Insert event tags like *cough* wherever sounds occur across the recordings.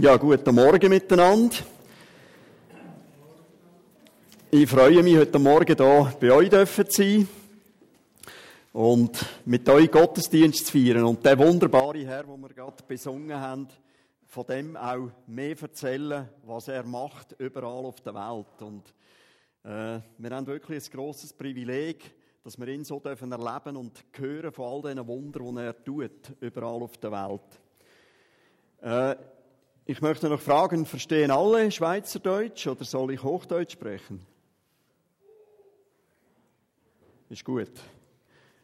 Ja, guten Morgen miteinander. Ich freue mich, heute Morgen hier bei euch zu sein und mit euch Gottesdienst zu feiern und der wunderbare Herr, den wir gerade besungen haben, von dem auch mehr erzählen, was er macht überall auf der Welt. Und äh, wir haben wirklich ein grosses Privileg, dass wir ihn so dürfen erleben und hören von all diesen Wundern, die er tut, überall auf der Welt. Äh, ich möchte noch fragen, verstehen alle Schweizerdeutsch oder soll ich Hochdeutsch sprechen? Ist gut.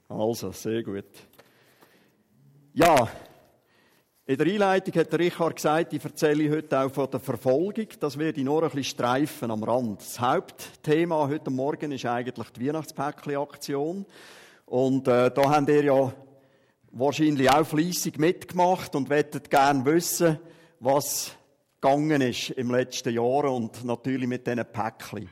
Also, sehr gut. Ja, in der Einleitung hat der Richard gesagt, ich erzähle heute auch von der Verfolgung. Das werde ich nur ein bisschen streifen am Rand. Das Hauptthema heute Morgen ist eigentlich die Weihnachtspäckli-Aktion. Und äh, da habt ihr ja wahrscheinlich auch fleissig mitgemacht und wettet gerne wissen, was gegangen ist im letzten Jahr und natürlich mit diesen Päckchen.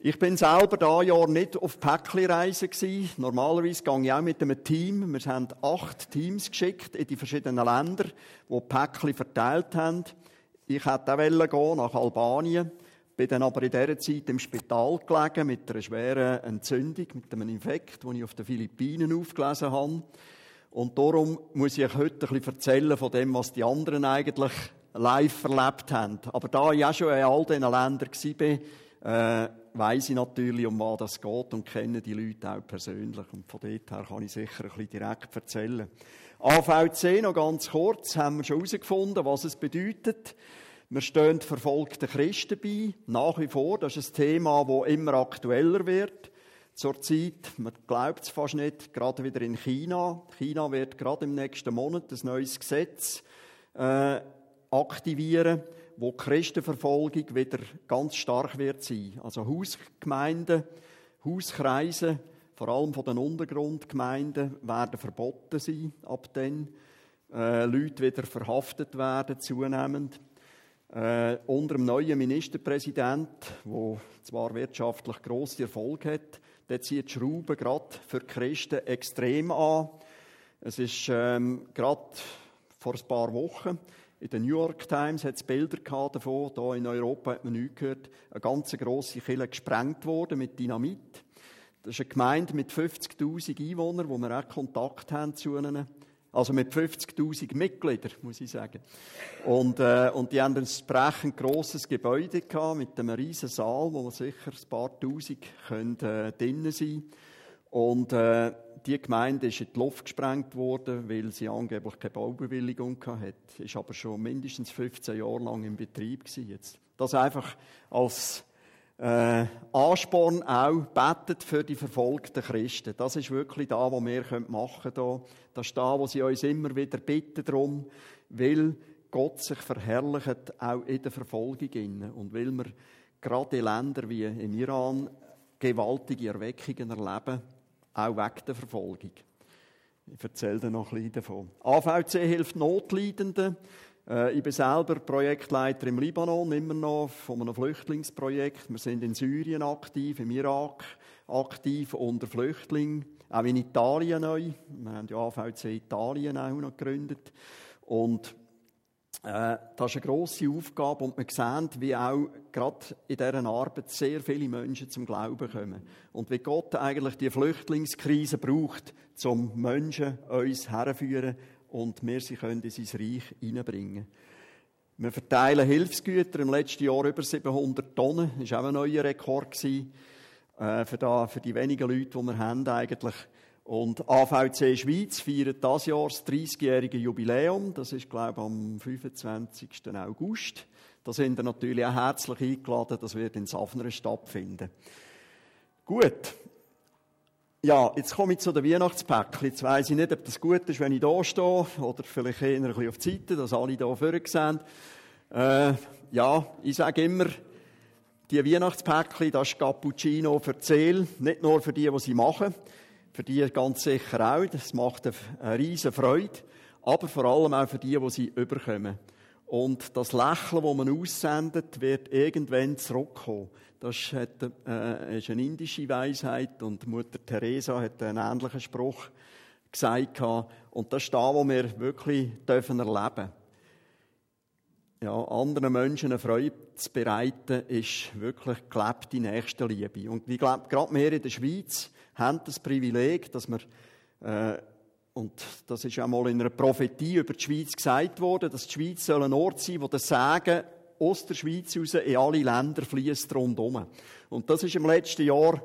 Ich bin selber da Jahr nicht auf Päckli-Reise gewesen. Normalerweise gehe ich auch mit einem Team. Wir haben acht Teams geschickt in die verschiedenen Länder, die Päckli verteilt haben. Ich hätte auch gehen nach Albanien. Bin dann aber in dieser Zeit im Spital gelegen mit einer schweren Entzündung, mit einem Infekt, den ich auf den Philippinen aufgelesen habe. Und darum muss ich euch heute ein bisschen erzählen von dem, was die anderen eigentlich live erlebt haben. Aber da ich auch schon in all diesen Ländern war, äh, weiss ich natürlich, um was das geht und kenne die Leute auch persönlich. Und von dort her kann ich sicher ein bisschen direkt erzählen. AVC, noch ganz kurz, haben wir schon herausgefunden, was es bedeutet. Wir stehen verfolgten Christen bei, nach wie vor. Das ist ein Thema, das immer aktueller wird zurzeit, man glaubt es fast nicht, gerade wieder in China. China wird gerade im nächsten Monat ein neues Gesetz äh, aktivieren, wo die Christenverfolgung wieder ganz stark wird sein. Also Hausgemeinden, Hauskreise, vor allem von den Untergrundgemeinden, werden verboten sein ab dann. Äh, Leute wieder verhaftet werden zunehmend. Äh, unter dem neuen Ministerpräsident, der zwar wirtschaftlich grosse Erfolg hat, der zieht die Schrauben gerade für die Christen extrem an. Es ist ähm, gerade vor ein paar Wochen in der New York Times hat es Bilder davon, hier in Europa hat man nichts gehört, eine ganz grosse Kille gesprengt worden mit Dynamit. Das ist eine Gemeinde mit 50'000 Einwohnern, wo wir auch Kontakt haben zu ihnen. Also mit 50.000 Mitgliedern, muss ich sagen. Und, äh, und die haben ein entsprechend grosses Gebäude gehabt, mit einem riesen Saal, wo man sicher ein paar Tausend können, äh, drinnen sein Und äh, die Gemeinde ist in die Luft gesprengt worden, weil sie angeblich keine Baubewilligung hatte. Ist aber schon mindestens 15 Jahre lang im Betrieb gewesen jetzt. Das einfach als äh, Ansporn auch, betet für die verfolgten Christen. Das ist wirklich da, was wir machen können. Das ist da, wo sie uns immer wieder bitten darum, weil Gott sich verherrlicht, auch in der Verfolgung. Und weil wir gerade in Ländern wie im Iran gewaltige Erweckungen erleben, auch wegen der Verfolgung. Ich erzähle noch ein bisschen davon. AVC hilft Notleidenden. Äh, ich bin selber Projektleiter im Libanon, immer noch von einem Flüchtlingsprojekt. Wir sind in Syrien aktiv, im Irak aktiv unter Flüchtlingen, auch in Italien neu. Wir haben ja AVC Italien auch noch gegründet. Und äh, das ist eine grosse Aufgabe und wir sehen, wie auch gerade in dieser Arbeit sehr viele Menschen zum Glauben kommen. Und wie Gott eigentlich die Flüchtlingskrise braucht, um Menschen uns herzuführen und wir sie können in sein Reich hineinbringen. Wir verteilen Hilfsgüter im letzten Jahr über 700 Tonnen. Das war auch ein neuer Rekord äh, für, da, für die wenigen Leute, die wir haben eigentlich. Und AVC Schweiz feiert das Jahr das 30-jährige Jubiläum. Das ist, glaube ich, am 25. August. Da sind wir natürlich auch herzlich eingeladen. Das wird in Safnern stattfinden. Gut. Ja, jetzt komme ich zu den Weihnachtspäckchen. Jetzt weiss ich nicht, ob das gut ist, wenn ich hier stehe, oder vielleicht eher ein bisschen auf die Seite, dass alle hier vorne sehen. Äh, ja, ich sage immer, die Weihnachtspäckchen, das ist Cappuccino für Seele, nicht nur für die, die sie machen, für die ganz sicher auch, das macht eine riesen Freude, aber vor allem auch für die, die sie überkommen. Und das Lächeln, das man aussendet, wird irgendwann zurückkommen. Das ist, äh, ist eine indische Weisheit und Mutter Teresa hat einen ähnlichen Spruch gesagt. Und das ist da, wo wir wirklich dürfen erleben ja, anderen Menschen eine Freude zu bereiten, ist wirklich gelebte Nächstenliebe. Und ich glaube, gerade wir in der Schweiz haben das Privileg, dass wir, äh, und das ist auch mal in einer Prophetie über die Schweiz gesagt worden, dass die Schweiz soll ein Ort sein, wo der Segen aus der Schweiz raus in alle Länder fließt rundherum. Und das ist im letzten Jahr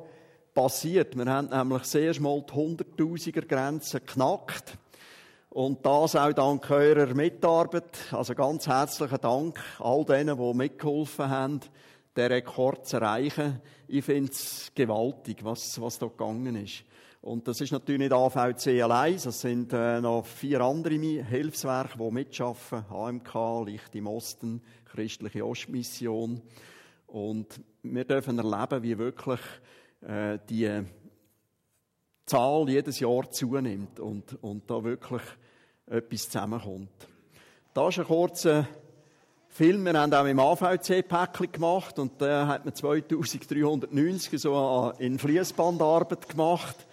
passiert. Wir haben nämlich sehr mal die Hunderttausiger Grenze geknackt. Und das auch dank eurer Mitarbeit. Also ganz herzlichen Dank all denen, die mitgeholfen haben, den Rekord zu erreichen. Ich finde es gewaltig, was, was da gegangen ist. Und das ist natürlich nicht AVC allein, es sind äh, noch vier andere Hilfswerke, die mitschaffen. HMK, Licht im Osten, Christliche Ostmission. Und wir dürfen erleben, wie wirklich äh, die Zahl jedes Jahr zunimmt und, und da wirklich etwas zusammenkommt. Da ist ein kurzer Film, wir haben auch im AVC-Päckchen gemacht und da hat man 2390 so in Fließbandarbeit gemacht.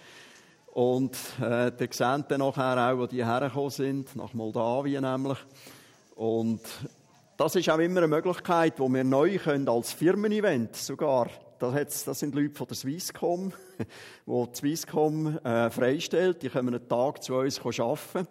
Und äh, da sehen dann nachher auch, wo die hergekommen sind, nach Moldawien nämlich. Und das ist auch immer eine Möglichkeit, wo wir neu können, als Firmen-Event sogar, das, das sind Leute von der Swisscom, *laughs* die die Swisscom äh, freistellt, die können einen Tag zu uns arbeiten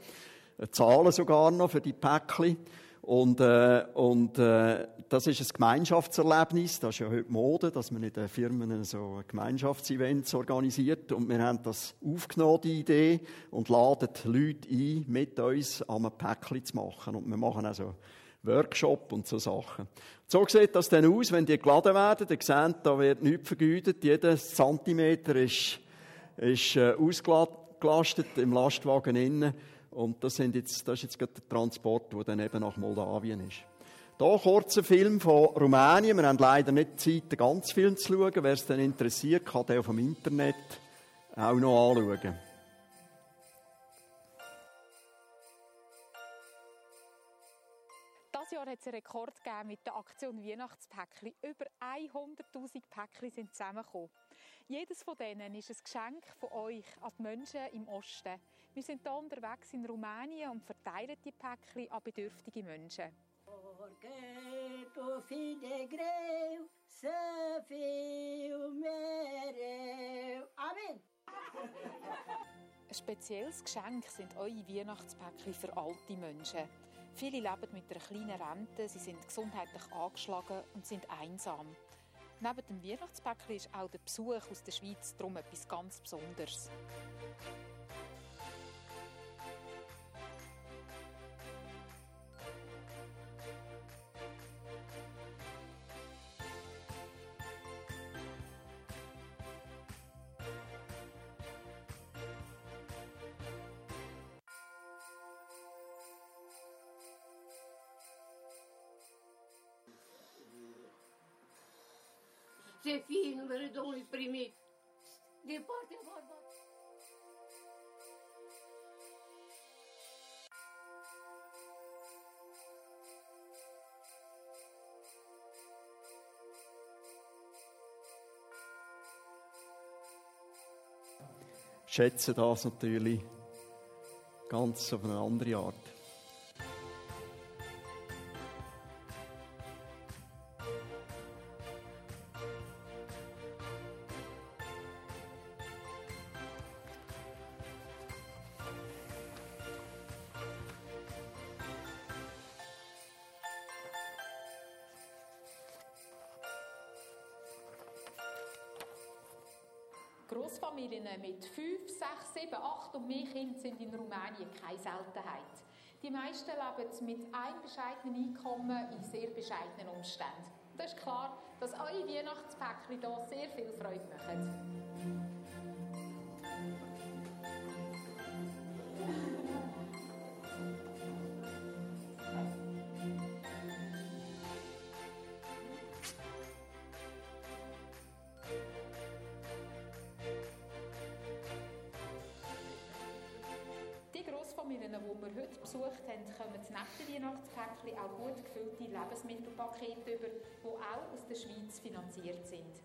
zahlen sogar noch für die Päckchen. Und, äh, und äh, das ist ein Gemeinschaftserlebnis. Das ist ja heute Mode, dass man in den Firmen so Gemeinschaftsevents organisiert. Und wir haben das aufgenommen, die Idee, und laden Leute ein, mit uns einem Päckchen zu machen. Und wir machen also Workshop und so Sachen. So sieht das dann aus, wenn die geladen werden. Ihr seht, da wird nichts vergütet. Jeder Zentimeter ist, ist äh, ausgelastet im Lastwagen innen. Und das, sind jetzt, das ist jetzt gerade der Transport, der dann eben nach Moldawien ist. Hier ein Film von Rumänien. Wir haben leider nicht Zeit, den ganzen Film zu schauen. Wer es dann interessiert, kann den auf dem Internet auch noch anschauen. Dieses Jahr hat es einen Rekord gegeben mit der Aktion Weihnachtspäckchen. Über 100.000 Päckchen sind zusammengekommen. Jedes von denen ist ein Geschenk von euch an die Menschen im Osten. Wir sind hier unterwegs in Rumänien und verteilen die Päckchen an bedürftige Menschen. Amen. Ein spezielles Geschenk sind eure Weihnachtspäckchen für alte Menschen. Viele leben mit einer kleinen Rente, sie sind gesundheitlich angeschlagen und sind einsam. Neben dem Weihnachtspäckchen ist auch der Besuch aus der Schweiz darum etwas ganz Besonderes. Să fie numele Domnului primit de partea bărbatului. schätze das natürlich ganz auf eine andere Art. Leben mit einem bescheidenen Einkommen in sehr bescheidenen Umständen. Das ist klar, dass eure Weihnachtspäckchen hier sehr viel Freude machen. Besucht haben, kommen neben den Weihnachtspäckchen auch gut gefüllte Lebensmittelpakete über, die auch aus der Schweiz finanziert sind.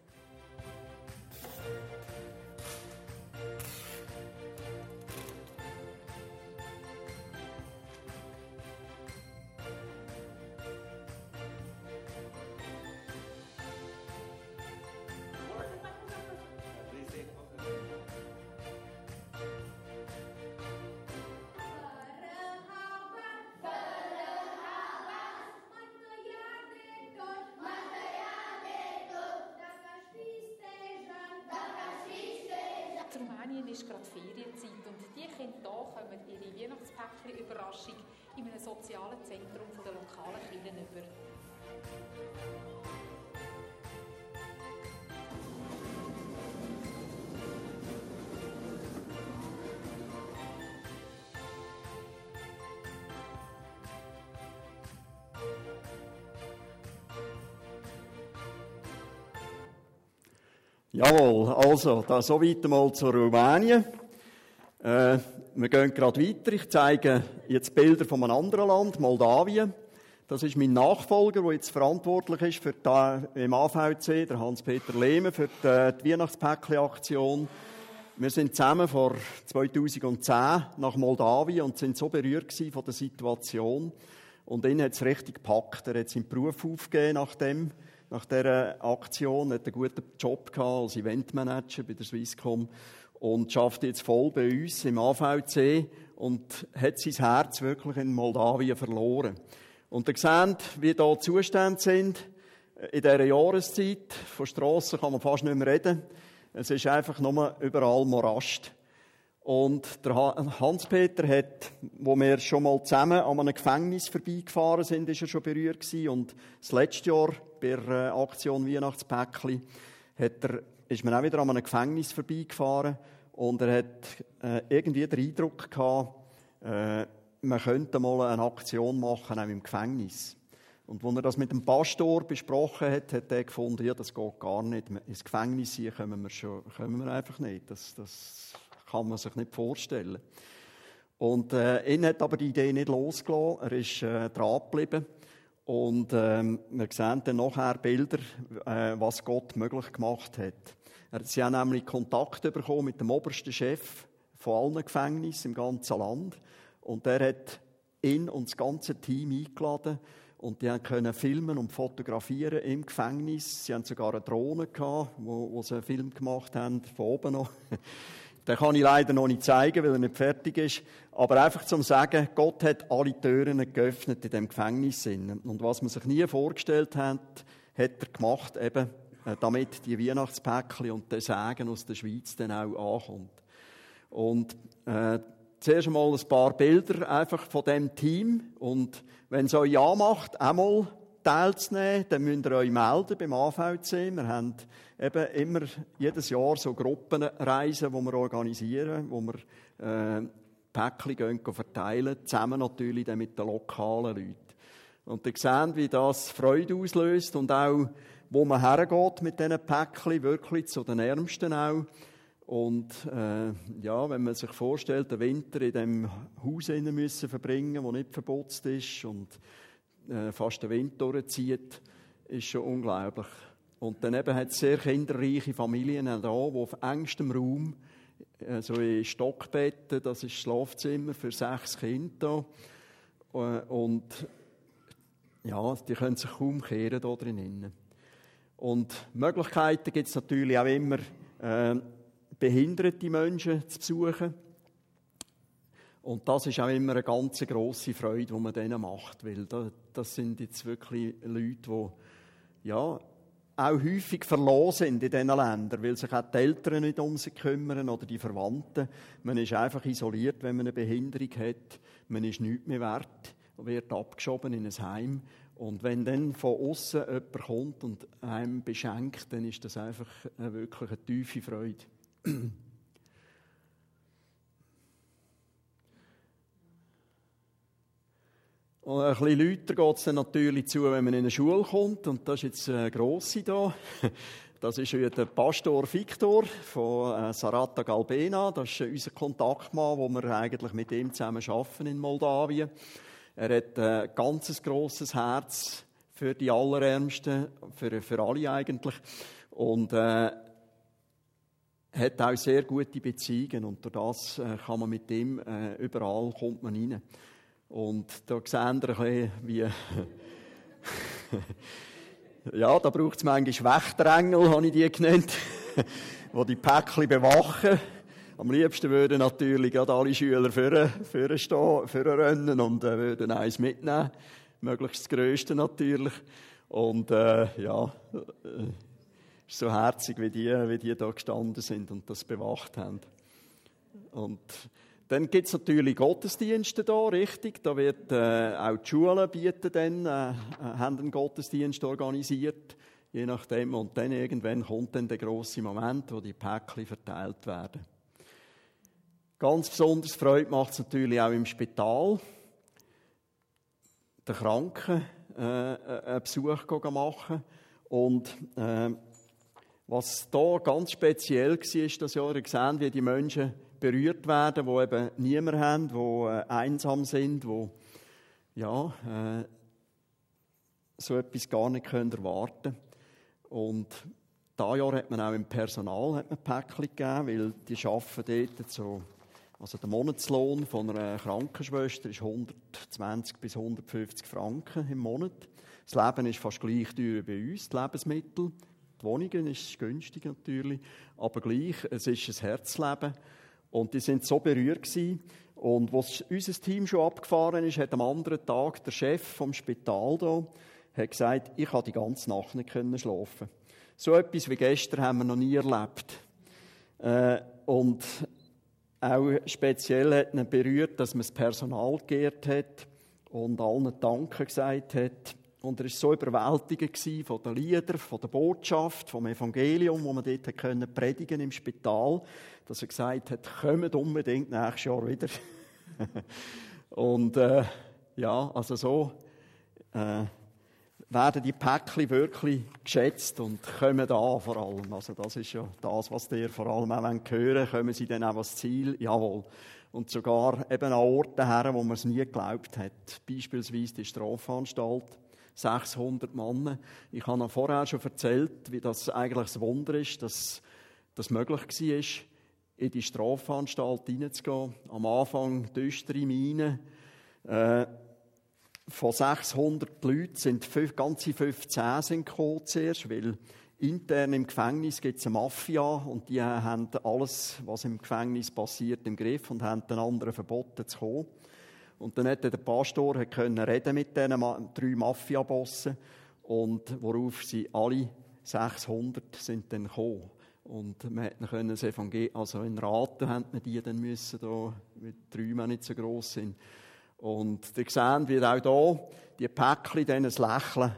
Ist gerade Ferienzeit und die Kinder hier kommen ihre Weihnachtspäckchen-Überraschung in einem sozialen Zentrum der lokalen Kirchen über. Jawohl, also, da so weit mal zu Rumänien. Äh, wir gehen gerade weiter. Ich zeige jetzt Bilder von einem anderen Land, Moldawien. Das ist mein Nachfolger, der jetzt verantwortlich ist für die, im AVC, der Hans-Peter Lehme, für die, die Weihnachtspäckli-Aktion. Wir sind zusammen vor 2010 nach Moldawien und sind so berührt von der Situation. Und ihn hat es richtig gepackt. Er hat seinen Beruf aufgegeben nach dem nach dieser Aktion, hat einen guten Job gehabt als Eventmanager bei der Swisscom und schafft jetzt voll bei uns im AVC und hat sein Herz wirklich in Moldawien verloren. Und ihr seht, wie da Zustände sind in dieser Jahreszeit. Von Strassen kann man fast nicht mehr reden. Es ist einfach nur überall Morast. Und der Hans-Peter hat, wo wir schon mal zusammen an einem Gefängnis vorbeigefahren sind, ist er schon berührt gewesen. Und das letzte Jahr bei der Aktion Weihnachtspäckli hat er, ist man auch wieder an einem Gefängnis vorbeigefahren. Und er hat äh, irgendwie den Eindruck gehabt, äh, man könnte mal eine Aktion machen, auch im Gefängnis. Und als er das mit dem Pastor besprochen hat, hat er gefunden, ja, das geht gar nicht. Ins Gefängnis hier kommen wir, schon, kommen wir einfach nicht. Das, das kann man sich nicht vorstellen. Und äh, ihn hat aber die Idee nicht losgelassen. Er ist äh, dran geblieben. Und ähm, wir sehen dann nachher Bilder, äh, was Gott möglich gemacht hat. Sie haben nämlich Kontakt bekommen mit dem obersten Chef von allen Gefängnissen im ganzen Land. Und der hat ihn und das ganze Team eingeladen. Und die können filmen und fotografieren im Gefängnis. Sie haben sogar eine Drohne gehabt, wo, wo sie einen Film gemacht haben, von oben noch. Den kann ich leider noch nicht zeigen, weil er nicht fertig ist. Aber einfach zum sagen, Gott hat alle Türen geöffnet in dem Gefängnis. Und was man sich nie vorgestellt hat, hat er gemacht, eben, äh, damit die Weihnachtspäckchen und der Segen aus der Schweiz dann auch ankommt. Und äh, zuerst einmal ein paar Bilder einfach von dem Team. Und wenn es euch anmacht, einmal teilzunehmen, dann müsst ihr euch melden beim AVC. Wir haben eben immer jedes Jahr so Gruppenreisen, die wir organisieren, wo wir äh, Päckchen verteilen, zusammen natürlich dann mit den lokalen Leuten. Und ihr seht, wie das Freude auslöst und auch, wo man hergeht mit diesen Päckchen, wirklich zu den Ärmsten auch. Und äh, ja, wenn man sich vorstellt, den Winter in dem Haus müssen verbringen, wo nicht verputzt ist und fast den Wind durchzieht, ist schon unglaublich. Und dann eben hat es sehr kinderreiche Familien da, die auf engstem Raum, äh, so in Stockbetten, das ist das Schlafzimmer für sechs Kinder äh, und ja, die können sich kaum kehren da drinnen. Und Möglichkeiten gibt es natürlich auch immer, äh, behinderte Menschen zu besuchen. Und das ist auch immer eine ganz grosse Freude, die man denen macht, weil das sind jetzt wirklich Leute, die ja, auch häufig verloren sind in diesen Ländern, weil sich auch die Eltern nicht um sie kümmern oder die Verwandten. Man ist einfach isoliert, wenn man eine Behinderung hat. Man ist nichts mehr wert, wird abgeschoben in ein Heim. Und wenn dann von außen jemand kommt und einem beschenkt, dann ist das einfach wirklich eine tiefe Freude. Und ein bisschen lauter geht es dann natürlich zu, wenn man in eine Schule kommt. Und das ist jetzt eine grosse hier. *laughs* Das ist der Pastor Victor von äh, Sarata Galbena. Das ist unser Kontaktmann, wo wir eigentlich mit ihm zusammen arbeiten in Moldawien. Er hat ein ganz grosses Herz für die Allerärmsten, für, für alle eigentlich. Und äh, hat auch sehr gute Beziehungen. Und durch das äh, kann man mit ihm äh, überall kommt man rein. Und da ein bisschen, wie... *laughs* ja, da braucht es manchmal Wächterengel, habe ich die genannt, *laughs* die die Päckchen bewachen. Am liebsten würden natürlich gerade alle Schüler vorne, vorne stehen, rennen und äh, würden eins mitnehmen. Möglichst das Größte natürlich. Und äh, ja, äh, ist so herzig, wie die, wie die da gestanden sind und das bewacht haben. Und dann gibt es natürlich Gottesdienste da, richtig. Da wird äh, auch die Schulen bieten dann, äh, haben einen Gottesdienst organisiert, je nachdem. Und dann irgendwann kommt dann der große Moment, wo die Päckchen verteilt werden. Ganz besonders Freude macht es natürlich auch im Spital. Den Kranken äh, einen Besuch machen. Und äh, was da ganz speziell war, ist, dass ihr gesehen wie die Menschen berührt werden, die eben niemand haben, die äh, einsam sind, die ja, äh, so etwas gar nicht können erwarten. Und dieses Jahr hat man auch im Personal hat man Päckchen gegeben, weil die arbeiten dort so also der Monatslohn von einer Krankenschwester ist 120 bis 150 Franken im Monat. Das Leben ist fast gleich teuer wie bei uns, die Lebensmittel. Die Wohnungen ist günstig natürlich, aber gleich, es ist ein Herzleben. Und die sind so berührt gewesen. Und was unser Team schon abgefahren ist, hat am anderen Tag der Chef vom Spital da gesagt, ich habe die ganze Nacht nicht schlafen. So etwas wie gestern haben wir noch nie erlebt. Äh, und auch speziell hat ihn berührt, dass man das Personal geehrt hat und allen Danke gesagt hat. Und er war so überwältigend von den Liedern, von der Botschaft, vom Evangelium, wo man dort können predigen im Spital, dass er gesagt hat, kommt unbedingt nächstes Jahr wieder. *laughs* und äh, ja, also so äh, werden die Päckchen wirklich geschätzt und kommen da vor allem. Also das ist ja das, was ihr vor allem auch hören wollt. Kommen sie dann auch ans Ziel? Jawohl. Und sogar eben an Orten her, wo man es nie geglaubt hat. Beispielsweise die Strafanstalt. 600 Mann. Ich habe noch vorher schon erzählt, wie das eigentlich das Wunder ist, dass das möglich war, in die Strafanstalt hineinzugehen. Am Anfang düstere Minen. Äh, von 600 Leuten sind ganze 15 sind gekommen zuerst, weil intern im Gefängnis gibt es eine Mafia und die haben alles, was im Gefängnis passiert, im Griff und haben den anderen verboten zu kommen. Und dann konnte der Pastor können reden mit diesen drei Mafia-Bossen und worauf sie alle 600 sind dann gekommen. Und man konnte das Evangelium, also in Raten haben wir die dann müssen, da, mit drei nicht so gross sind. Und ihr seht, wie auch hier die Päckchen dann ein Lächeln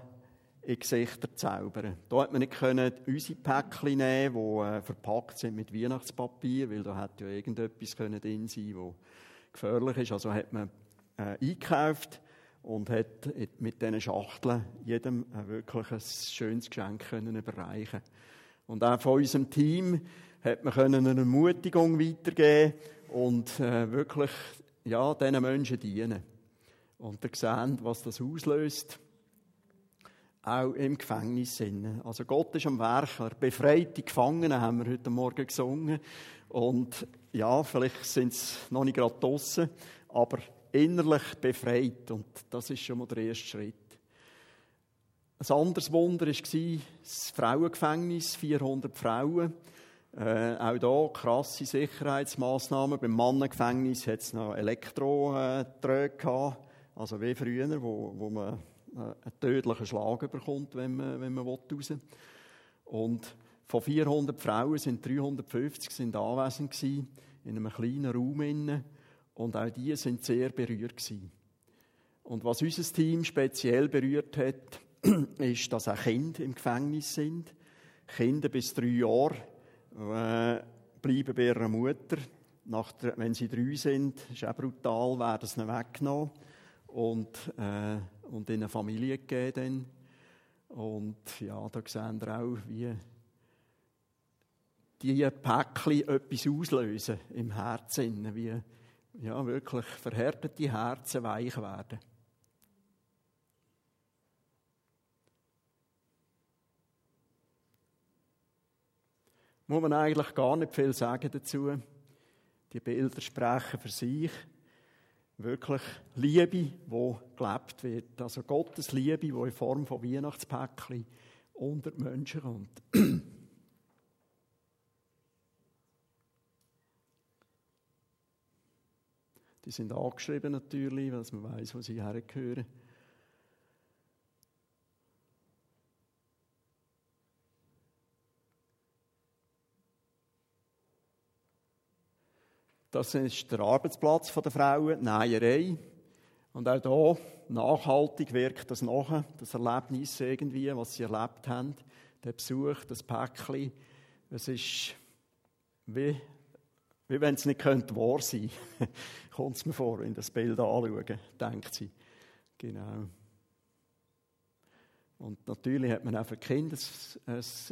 in Gesichter zaubern. Hier hat man nicht können unsere Päckchen nehmen, die äh, verpackt sind mit Weihnachtspapier, weil da hätte ja irgendetwas drin sein das gefährlich ist. Also hat man äh, eingekauft und hat mit diesen Schachteln jedem äh, wirklich ein schönes Geschenk können überreichen Und auch von unserem Team hat man können eine Ermutigung weitergeben und äh, wirklich ja, diesen Menschen dienen. Und ihr seht, was das auslöst. Auch im Gefängnis. Also Gott ist am Werk. Er befreit die Gefangenen, haben wir heute Morgen gesungen. Und ja, vielleicht sind sie noch nicht gerade draussen, aber innerlich befreit. Und das ist schon mal der erste Schritt. Ein anderes Wunder war das Frauengefängnis, 400 Frauen. Äh, auch hier krasse Sicherheitsmaßnahmen. Beim Mannengefängnis hat es noch Elektrodröge gehabt, also wie früher, wo, wo man äh, einen tödlichen Schlag bekommt, wenn man, wenn man raus will. Und von 400 Frauen sind 350 sind anwesend in einem kleinen Raum innen, und auch die sind sehr berührt gewesen. Und was unser Team speziell berührt hat, *clears throat* ist, dass auch Kinder im Gefängnis sind. Kinder bis drei Jahre äh, bleiben bei ihrer Mutter. Nach der, wenn sie drei sind, ist auch brutal, werden sie weggenommen und, äh, und in eine Familie gegeben. Und ja, da sehen wir auch, wie diese Päckchen etwas auslösen im Herzen, wie ja, wirklich verhärtete Herzen weich werden. muss man eigentlich gar nicht viel sagen dazu. Die Bilder sprechen für sich. Wirklich Liebe, die gelebt wird. Also Gottes Liebe, die in Form von Weihnachtspäckchen unter die Menschen kommt. *clears throat* Die sind angeschrieben natürlich, weil man weiß, wo sie hergehören. Das ist der Arbeitsplatz der Frauen, die Näherei. Und auch hier, nachhaltig wirkt das nachher, das Erlebnis irgendwie, was sie erlebt haben. Der Besuch, das Päckchen. Es ist wie, wie wenn es nicht könnte wahr sein könnte. *laughs* Kommt es mir vor, wenn ich das Bild anschaue, denkt sie. Genau. Und natürlich hat man auch für die Kinder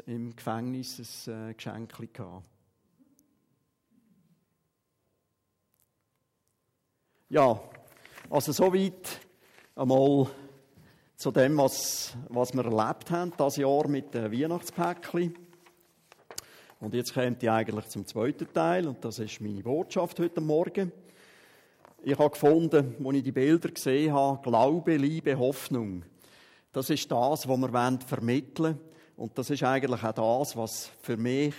im Gefängnis ein äh, Geschenk gehabt. Ja, also soweit einmal zu dem, was, was wir erlebt haben, das Jahr mit den Weihnachtspäckchen. Und jetzt kommt ich eigentlich zum zweiten Teil, und das ist meine Botschaft heute Morgen. Ich habe gefunden, als ich die Bilder gesehen habe, Glaube, Liebe, Hoffnung. Das ist das, was wir vermitteln wollen. Und das ist eigentlich auch das, was für mich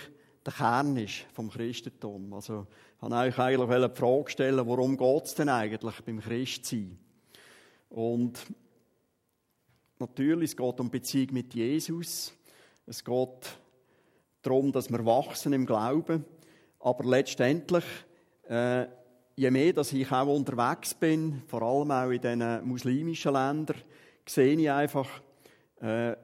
der Kern ist vom Christentum. Also, ich wollte euch eigentlich die Frage stellen, worum geht es denn eigentlich beim Christsein? Und natürlich, es geht um Beziehung mit Jesus. Es geht darum, dass wir wachsen im Glauben. Aber letztendlich, äh, je mehr dass ich auch unterwegs bin, vor allem auch in diesen muslimischen Ländern, sehe ich einfach, äh,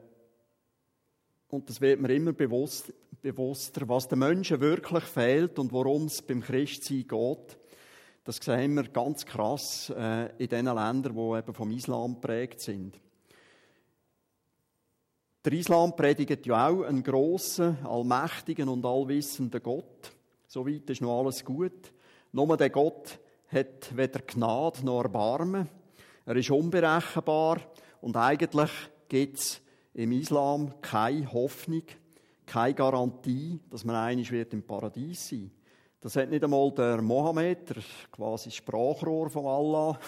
und das wird mir immer bewusst, bewusster, was den Menschen wirklich fehlt und worum es beim Christsein geht. Das sehen wir ganz krass äh, in den Ländern, die eben vom Islam geprägt sind. Der Islam predigt ja auch einen grossen, allmächtigen und allwissenden Gott. Soweit ist noch alles gut. Nur der Gott hat weder Gnade noch Erbarmen. Er ist unberechenbar und eigentlich gibt es im Islam keine Hoffnung, keine Garantie, dass man einig wird im Paradies sein. Das hat nicht einmal der Mohammed, der quasi Sprachrohr von Allah,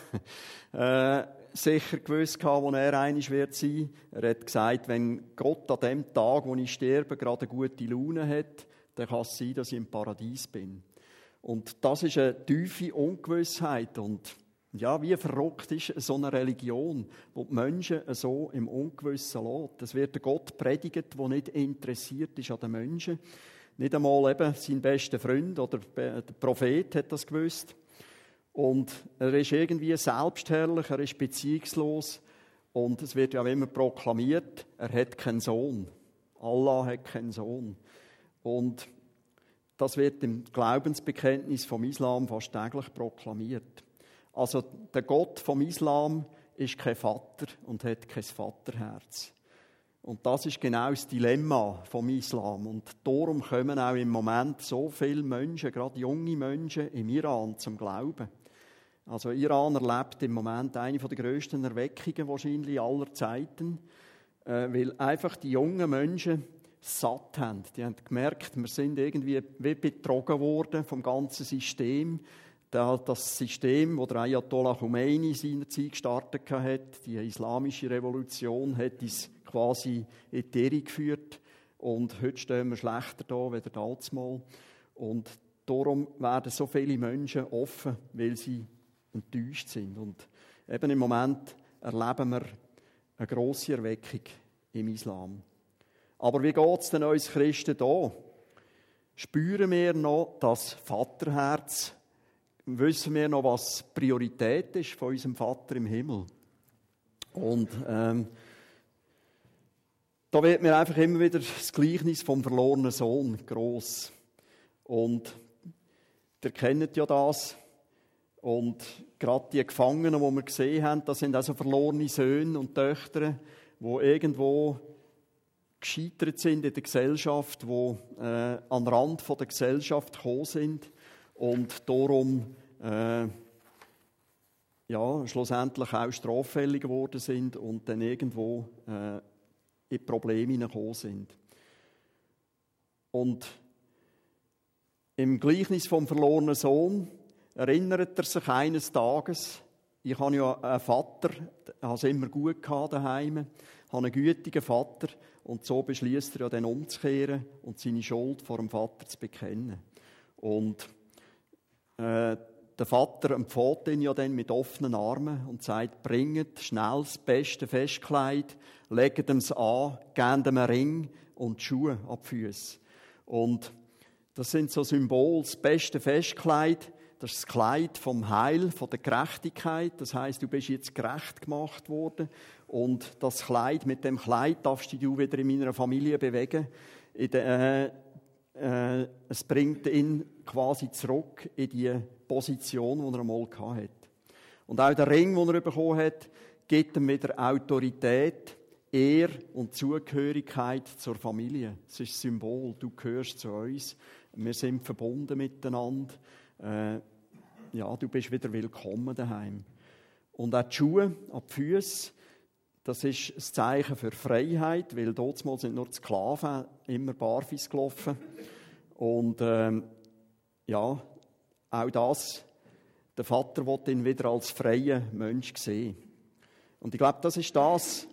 *laughs* äh, sicher gewusst gehabt, wo er einig wird sein. Er hat gesagt, wenn Gott an dem Tag, wo ich sterbe, gerade eine gute Laune hat, dann kann es sein, dass ich im Paradies bin. Und das ist eine tiefe Ungewissheit und ja, wie verrückt ist so eine Religion, wo die Menschen so im Ungewissen lässt. Es wird ein Gott predigt, der nicht interessiert ist an den Menschen. Nicht einmal eben sein bester Freund oder der Prophet hat das gewusst. Und er ist irgendwie selbstherrlich, er ist beziehungslos. Und es wird ja immer proklamiert, er hat keinen Sohn. Allah hat keinen Sohn. Und das wird im Glaubensbekenntnis vom Islam fast täglich proklamiert. Also der Gott vom Islam ist kein Vater und hat kein Vaterherz. Und das ist genau das Dilemma vom Islam. Und darum kommen auch im Moment so viele Menschen, gerade junge Menschen im Iran zum Glauben. Also Iran erlebt im Moment eine der grössten Erweckungen wahrscheinlich aller Zeiten, äh, weil einfach die jungen Menschen satt haben. Die haben gemerkt, wir sind irgendwie wie betrogen worden vom ganzen System das System, das der Ayatollah Khomeini seinerzeit gestartet hat, die islamische Revolution, hat uns quasi in die Irre geführt. Und heute stehen wir schlechter da als damals. Und darum werden so viele Menschen offen, weil sie enttäuscht sind. Und eben im Moment erleben wir eine grosse Erweckung im Islam. Aber wie geht es denn uns Christen da? Spüren wir noch das Vaterherz wissen wir noch, was Priorität ist von unserem Vater im Himmel. Und ähm, da wird mir einfach immer wieder das Gleichnis vom verlorenen Sohn groß. Und ihr kennt ja das. Und gerade die Gefangenen, die wir gesehen haben, das sind also verlorene Söhne und Töchter, die irgendwo gescheitert sind in der Gesellschaft, die äh, an den Rand der Gesellschaft gekommen sind und darum äh, ja, schlussendlich auch straffällig geworden sind und dann irgendwo äh, in Probleme hineingekommen sind. Und im Gleichnis vom verlorenen Sohn erinnert er sich eines Tages, ich habe ja einen Vater, habe es immer gut gehabt daheim, habe einen gütigen Vater und so beschließt er ja dann umzukehren und seine Schuld vor dem Vater zu bekennen. Und äh, der Vater empfiehlt ihn ja dann mit offenen Armen und sagt, bringet schnell das beste Festkleid, legt ihm es an, gebt ihm einen Ring und Schuhe ab Füße. Und das sind so Symbole, das beste Festkleid, Das ist das Kleid vom Heil, von der Gerechtigkeit. Das heißt, du bist jetzt gerecht gemacht worden. Und das Kleid, mit dem Kleid darfst du wieder in meiner Familie bewegen. Der, äh, äh, es bringt ihn quasi zurück in die Position, die er einmal hatte. Und auch der Ring, den er bekommen hat, gibt ihm wieder Autorität, Ehr und Zugehörigkeit zur Familie. Es ist ein Symbol, du gehörst zu uns, wir sind verbunden miteinander. Äh, ja, du bist wieder willkommen daheim. Und auch die Schuhe an die Füße, das ist ein Zeichen für Freiheit, weil dort sind nur Sklaven immer barfuß gelaufen. Und ähm, ja, auch das, der Vater will ihn wieder als freien Mensch sehen. Und ich glaube, das ist das,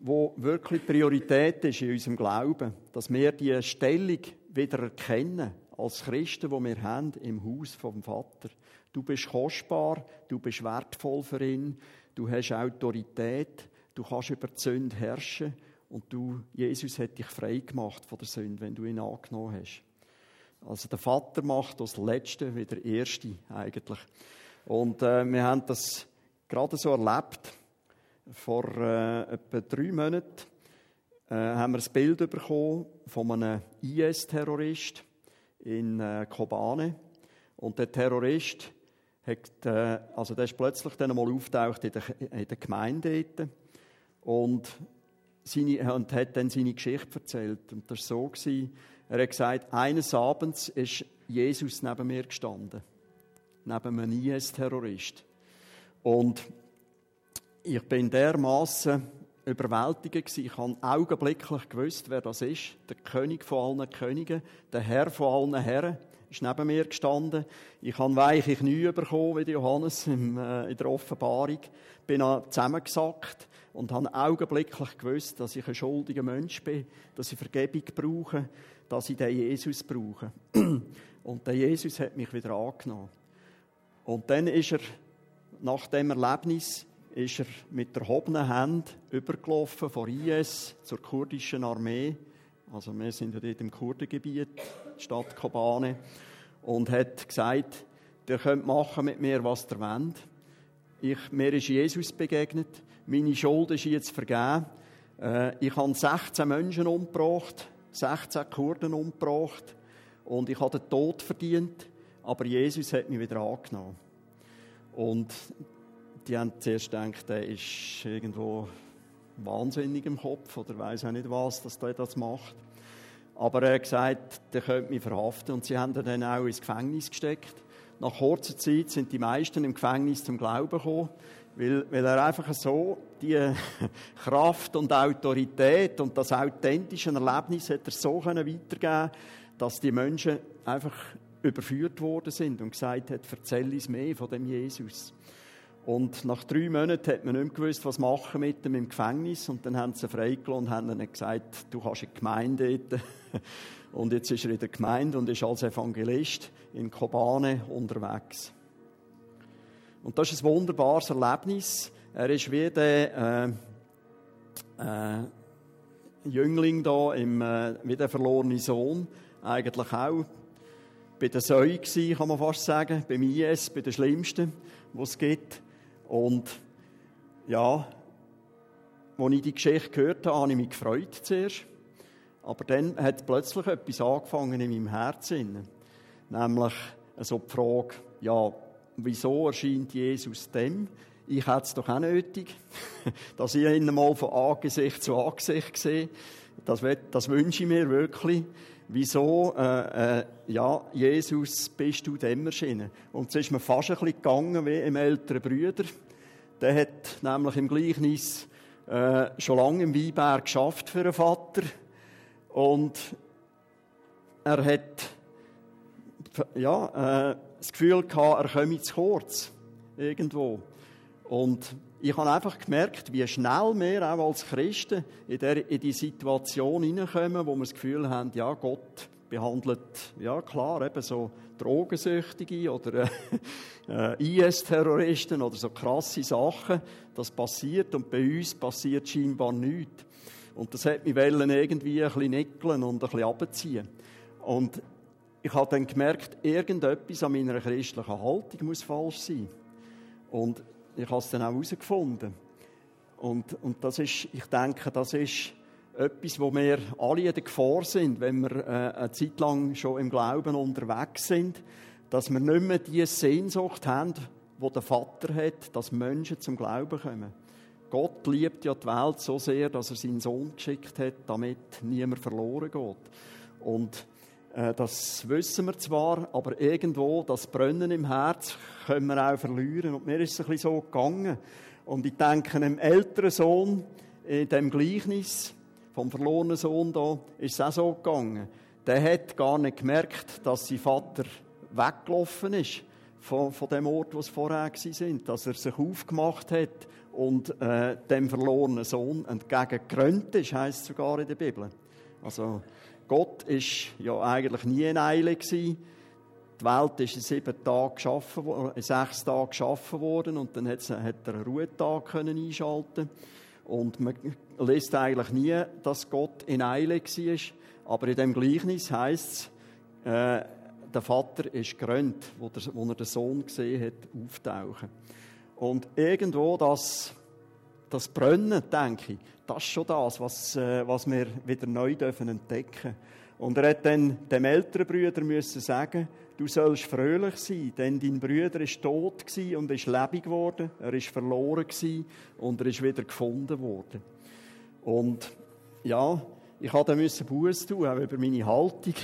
wo wirklich Priorität ist in unserem Glauben, dass wir die Stellung wieder erkennen als Christen, wo wir haben im Haus vom Vater. Du bist kostbar, du bist wertvoll für ihn, du hast Autorität, du kannst über die Sünde herrschen und du, Jesus hat dich frei gemacht von der Sünde, wenn du ihn angenommen hast. Also der Vater macht das Letzte wie der Erste eigentlich. Und äh, wir haben das gerade so erlebt. Vor äh, etwa drei Monaten äh, haben wir ein Bild bekommen von einem IS-Terrorist in äh, Kobane. Und der Terrorist hat, äh, also der ist plötzlich dann einmal auftaucht in der, in der Gemeinde dort und, seine, und hat dann seine Geschichte erzählt. Und das war so, gewesen, er hat gesagt, eines Abends ist Jesus neben mir gestanden. Neben einem IS-Terrorist. Und ich bin dermaßen überwältigt gewesen. Ich habe augenblicklich gewusst, wer das ist. Der König von allen Königen, der Herr von allen Herren, ist neben mir gestanden. Ich habe weiche Knie bekommen, wie Johannes in der Offenbarung. Bin zusammengesackt und habe augenblicklich gewusst, dass ich ein schuldiger Mensch bin, dass ich Vergebung brauche, dass ich den Jesus brauche. *clears throat* Und der Jesus hat mich wieder angenommen. Und dann ist er, nach dem Erlebnis, ist er mit der hobenen Hand übergelaufen von IS zur kurdischen Armee. Also wir sind ja dort im Kurdengebiet, Stadt Kobane. Und hat gesagt, ihr könnt machen mit mir, was ihr wollt. Ich, mir ist Jesus begegnet. Meine Schuld ist jetzt vergeben. Äh, ich habe 16 Menschen umgebracht, 16 Kurden umgebracht. Und ich habe den Tod verdient. Aber Jesus hat mich wieder angenommen. Und die haben zuerst gedacht, der ist irgendwo wahnsinnig im Kopf oder weiß auch nicht was, dass der das macht. Aber er hat gesagt, der könnte mich verhaften und sie haben ihn dann auch ins Gefängnis gesteckt. Nach kurzer Zeit sind die meisten im Gefängnis zum Glauben gekommen, weil, weil er einfach so die *laughs* Kraft und Autorität und das authentische Erlebnis hat er so weitergeben dass die Menschen einfach überführt worden sind und gesagt hat, erzähl uns mehr von dem Jesus. Und nach drei Monaten hat man nicht mehr gewusst, was machen mit ihm im Gefängnis. Und dann haben sie ihn freigelassen und haben ihm gesagt, du hast eine Gemeinde dort. *laughs* Und jetzt ist er in der Gemeinde und ist als Evangelist in Kobane unterwegs. Und das ist ein wunderbares Erlebnis. Er ist wie der äh, äh, Jüngling da, im, äh, wie der verlorene Sohn. Eigentlich auch bei der Säue kann man fast sagen, beim IS, bei den Schlimmsten, was es gibt. Und ja, als ich die Geschichte gehört habe, habe ich mich gefreut zuerst. Aber dann hat plötzlich etwas angefangen in meinem Herzen. Nämlich so die Frage, ja, wieso erscheint Jesus dem? Ich hätte es doch auch nötig, *laughs* dass ich ihn mal von Angesicht zu Angesicht sehe. Das, das wünsche ich mir wirklich. Wieso, äh, äh, ja, Jesus, bist du dem erschienen? Und es ist mir fast ein bisschen gegangen wie im älteren Brüder. Der hat nämlich im Gleichnis äh, schon lange im Weinberg geschafft für einen Vater. Und er hat ja, äh, das Gefühl gehabt, er komme zu kurz. Irgendwo. Und ich habe einfach gemerkt, wie schnell wir auch als Christen in, der, in die Situation hineinkommen, wo wir das Gefühl haben, ja, Gott behandelt, ja klar, eben so Drogensüchtige oder äh, IS-Terroristen oder so krasse Sachen. Das passiert und bei uns passiert scheinbar nichts. Und das hat mich irgendwie ein bisschen nickeln und ein bisschen abziehen. Und ich habe dann gemerkt, irgendetwas an meiner christlichen Haltung muss falsch sein. Und ich habe es dann auch herausgefunden. Und, und das ist, ich denke, das ist etwas, wo wir alle in der Gefahr sind, wenn wir äh, eine Zeit lang schon im Glauben unterwegs sind, dass wir nicht mehr die Sehnsucht haben, die der Vater hat, dass Menschen zum Glauben kommen. Gott liebt ja die Welt so sehr, dass er seinen Sohn geschickt hat, damit niemand verloren geht. Und das wissen wir zwar, aber irgendwo das Brennen im Herz können wir auch verlieren. Und mir ist es ein bisschen so gegangen. Und ich denke, einem älteren Sohn in dem Gleichnis vom verlorenen Sohn da ist es auch so gegangen. Der hat gar nicht gemerkt, dass sein Vater weggelaufen ist von, von dem Ort, wo es vorher sind, dass er sich aufgemacht hat und äh, dem verlorenen Sohn entgegengerannt ist, heißt sogar in der Bibel. Also Gott ist ja eigentlich nie in Eile gewesen. Die Welt ist in sieben Tagen geschaffen, in sechs Tagen geschaffen worden und dann hat er einen Ruhetag können einschalten und man liest eigentlich nie, dass Gott in Eile war, aber in dem Gleichnis heißt es, äh, der Vater ist gerönt, wo, der, wo er den Sohn gesehen hat, auftauchen. Und irgendwo das, das Brennen, denke ich, das ist schon das, was, äh, was wir wieder neu dürfen entdecken Und er hat dann dem älteren Brüder müssen sagen, du sollst fröhlich sein, denn dein Brüder ist tot und ist lebendig geworden, er ist verloren und er ist wieder gefunden worden. Und ja, ich musste dann Buß tun, auch über meine Haltung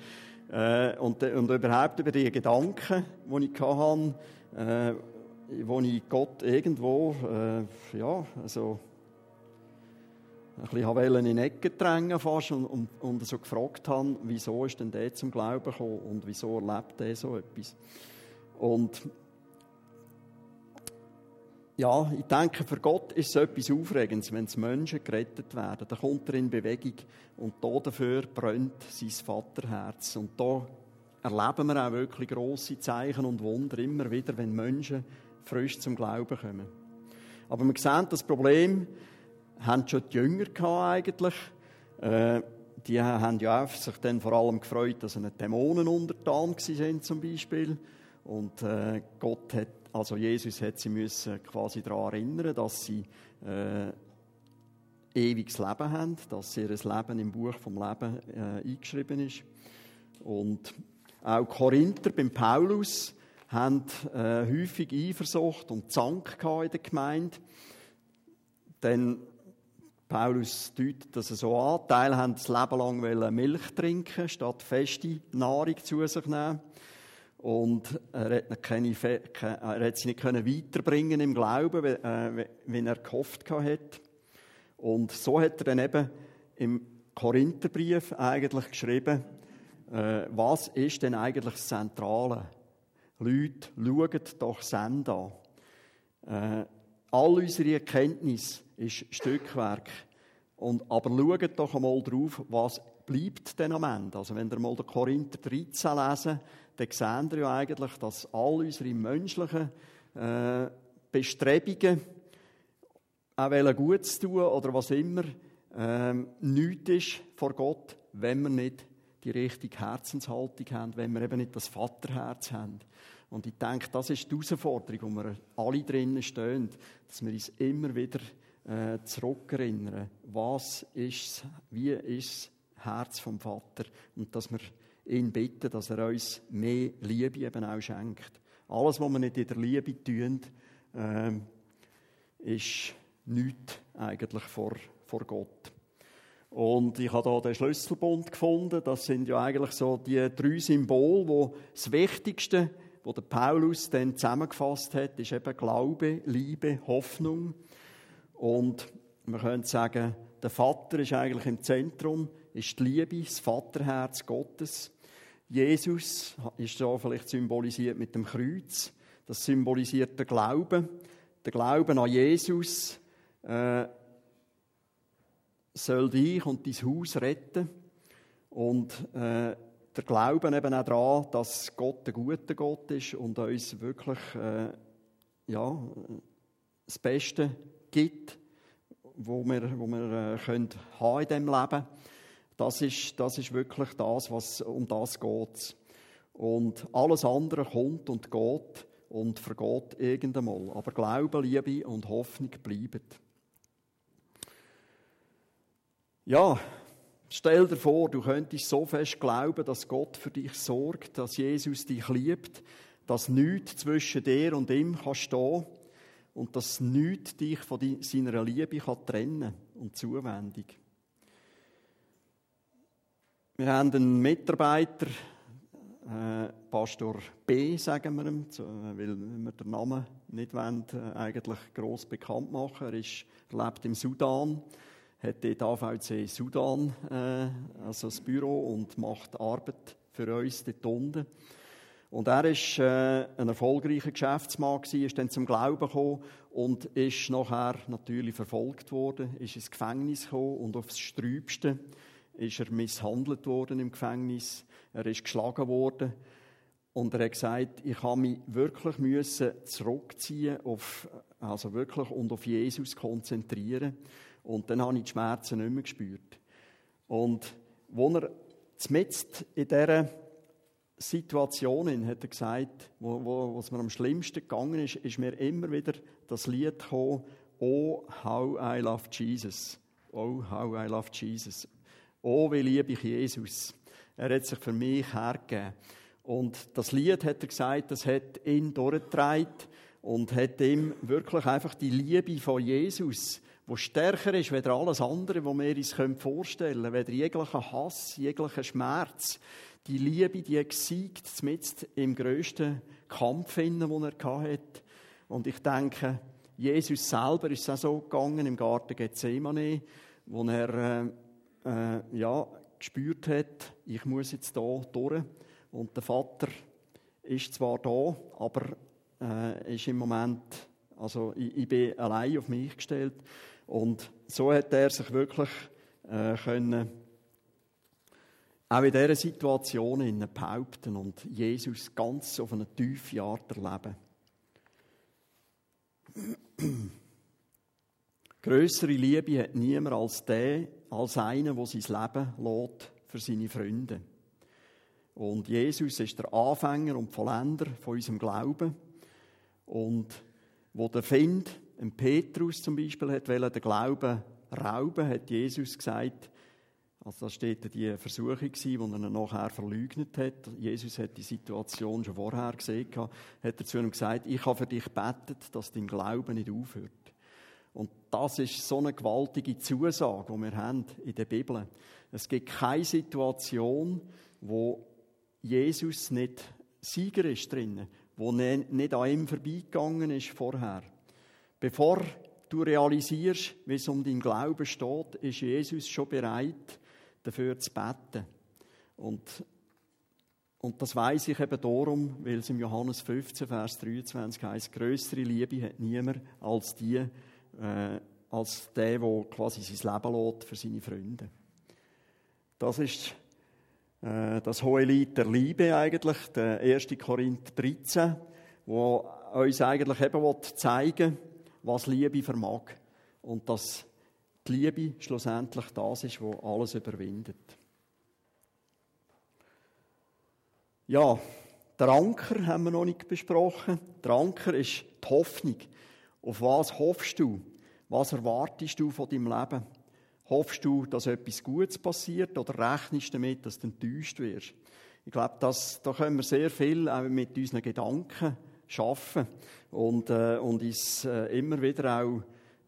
*laughs* äh, und, und überhaupt über die Gedanken, die ich hatte, äh, wo ich Gott irgendwo, äh, ja, also ein bisschen in die Ecke drängen fast und, und, und so gefragt habe, wieso ist denn der zum Glauben gekommen und wieso erlebt er so etwas. Und ja, ich denke, für Gott ist es etwas Aufregendes, wenn es Menschen gerettet werden. Da kommt er in Bewegung und da dafür brennt sein Vaterherz. Und da erleben wir auch wirklich grosse Zeichen und Wunder immer wieder, wenn Menschen frisch zum Glauben kommen. Aber wir sehen, das Problem haben schon die Jünger gehabt eigentlich. Äh, die haben ja sich dann vor allem gefreut, dass sie Dämonen untertan sind zum Beispiel. Und äh, Gott hat, also Jesus hat sie müssen quasi daran erinnern, dass sie äh, ewiges Leben haben, dass ihr Leben im Buch vom Leben äh, eingeschrieben ist. Und auch Korinther beim Paulus haben äh, häufig Eifersucht und Zank in der Gemeinde. Denn Paulus deutet das so an. Teil haben das Leben lang Milch trinken, statt feste Nahrung zu sich nehmen. Und er hat, keine, er hat sie nicht weiterbringen im Glauben, äh, wie er gehofft hat. Und so hat er dann eben im Korintherbrief eigentlich geschrieben, äh, was ist denn eigentlich das Zentrale? Leute, schaut doch Send an. Äh, all unsere Erkenntnis ist Stückwerk. Und, aber schaut doch einmal drauf, was bleibt denn am Ende. Also wenn ihr mal den Korinther 13 lesen, dann seht ihr ja eigentlich, dass all unsere menschlichen äh, Bestrebungen, auch gut zu tun oder was immer, ähm, nichts ist vor Gott, wenn wir nicht die richtige Herzenshaltung haben, wenn wir eben nicht das Vaterherz haben. Und ich denke, das ist die Herausforderung, wo wir alle drinnen stehen, dass wir uns immer wieder äh, zurückerinnern, was ist, wie ist das Herz vom Vater und dass wir ihn bitten, dass er uns mehr Liebe eben auch schenkt. Alles, was wir nicht in der Liebe tun, äh, ist nichts eigentlich vor, vor Gott. Und ich habe hier den Schlüsselbund gefunden. Das sind ja eigentlich so die drei Symbole, wo das Wichtigste wo der Paulus dann zusammengefasst hat, ist eben Glaube, Liebe, Hoffnung. Und man könnte sagen, der Vater ist eigentlich im Zentrum, ist die Liebe, das Vaterherz Gottes. Jesus ist da vielleicht symbolisiert mit dem Kreuz. Das symbolisiert den Glauben. Der Glauben an Jesus äh, soll dich und dein Haus retten. Und äh, der Glauben eben auch daran, dass Gott ein guter Gott ist und uns wirklich äh, ja, das Beste gibt, wo wir, wo wir äh, können haben in diesem Leben. Das ist, das ist wirklich das, was um das geht. Und alles andere kommt und geht und vergeht irgendwann mal. Aber Glaube, Liebe und Hoffnung bleiben. Ja, stell dir vor, du könntest so fest glauben, dass Gott für dich sorgt, dass Jesus dich liebt, dass nichts zwischen dir und ihm kann stehen und dass nichts dich von seiner Liebe kann trennen und Zuwendung. Wir haben einen Mitarbeiter, äh, Pastor B, sagen wir ihm, weil wir den Namen nicht wollen, äh, eigentlich gross bekannt machen. Er, ist, er lebt im Sudan, hat dort AVC Sudan, äh, also das Büro, und macht Arbeit für uns dort unten. Und er ist äh, ein erfolgreicher Geschäftsmann gewesen, ist dann zum Glauben gekommen und ist nachher natürlich verfolgt worden, ist ins Gefängnis gekommen und aufs Sträubste ist er misshandelt worden im Gefängnis. Er ist geschlagen worden und er hat gesagt, ich habe mich wirklich müssen zurückziehen auf, also wirklich und auf Jesus konzentrieren. Und dann habe ich die Schmerzen nicht mehr gespürt. Und wo er mitten in dieser Situationen, hat er gesagt, wo, wo, was mir am schlimmsten gegangen ist, ist mir immer wieder das Lied gekommen, Oh, how I love Jesus. Oh, how I love Jesus. Oh, wie liebe ich Jesus. Er hat sich für mich hergegeben. Und das Lied, hat er gesagt, das hat ihn durchgetragen und hat ihm wirklich einfach die Liebe von Jesus, wo stärker ist, als alles andere, was wir uns vorstellen können, weder jeglicher Hass, jeglicher Schmerz, die Liebe, die gesiegt mit im grössten Kampf, den er hatte. Und ich denke, Jesus selber ist es auch so gegangen im Garten Gethsemane, wo er äh, äh, ja, gespürt hat, ich muss jetzt hier durch. Und der Vater ist zwar da, aber äh, ist im Moment, also ich, ich, bin allein auf mich gestellt. Und so hat er sich wirklich äh, können auch in dieser Situation behaupten und Jesus ganz auf eine tiefe Art erleben. *clears throat* Größere Liebe hat niemand als der, als einer, der sein Leben lässt für seine Freunde. Und Jesus ist der Anfänger und Vollender von unserem Glauben. Und wo der Find, ein Petrus zum Beispiel, hat den Glauben rauben, hat Jesus gesagt, also das steht die Versuchung, die er nachher verleugnet hat. Jesus hat die Situation schon vorher gesehen, hat er zu ihm gesagt, ich habe für dich betet, dass dein Glaube nicht aufhört. Und das ist so eine gewaltige Zusage, die wir haben in der Bibel. Es gibt keine Situation, wo Jesus nicht Sieger ist drinnen, wo nicht an ihm vorbeigegangen ist vorher. Bevor du realisierst, wie es um deinen Glauben steht, ist Jesus schon bereit, dafür zu beten. Und, und das weiß ich eben darum, weil es im Johannes 15, Vers 23 heißt: Größere Liebe hat niemand als die, äh, als der, der quasi sein Leben lässt für seine Freunde. Das ist äh, das hohe Lied der Liebe eigentlich, der 1. Korinth 13, wo uns eigentlich eben zeigen will, was Liebe vermag. Und das die Liebe schlussendlich das ist, was alles überwindet. Ja, der Anker haben wir noch nicht besprochen. Der Anker ist die Hoffnung. Auf was hoffst du? Was erwartest du von deinem Leben? Hoffst du, dass etwas Gutes passiert oder rechnest du damit, dass du enttäuscht wirst? Ich glaube, das, da können wir sehr viel auch mit unseren Gedanken schaffen und, äh, und uns äh, immer wieder auch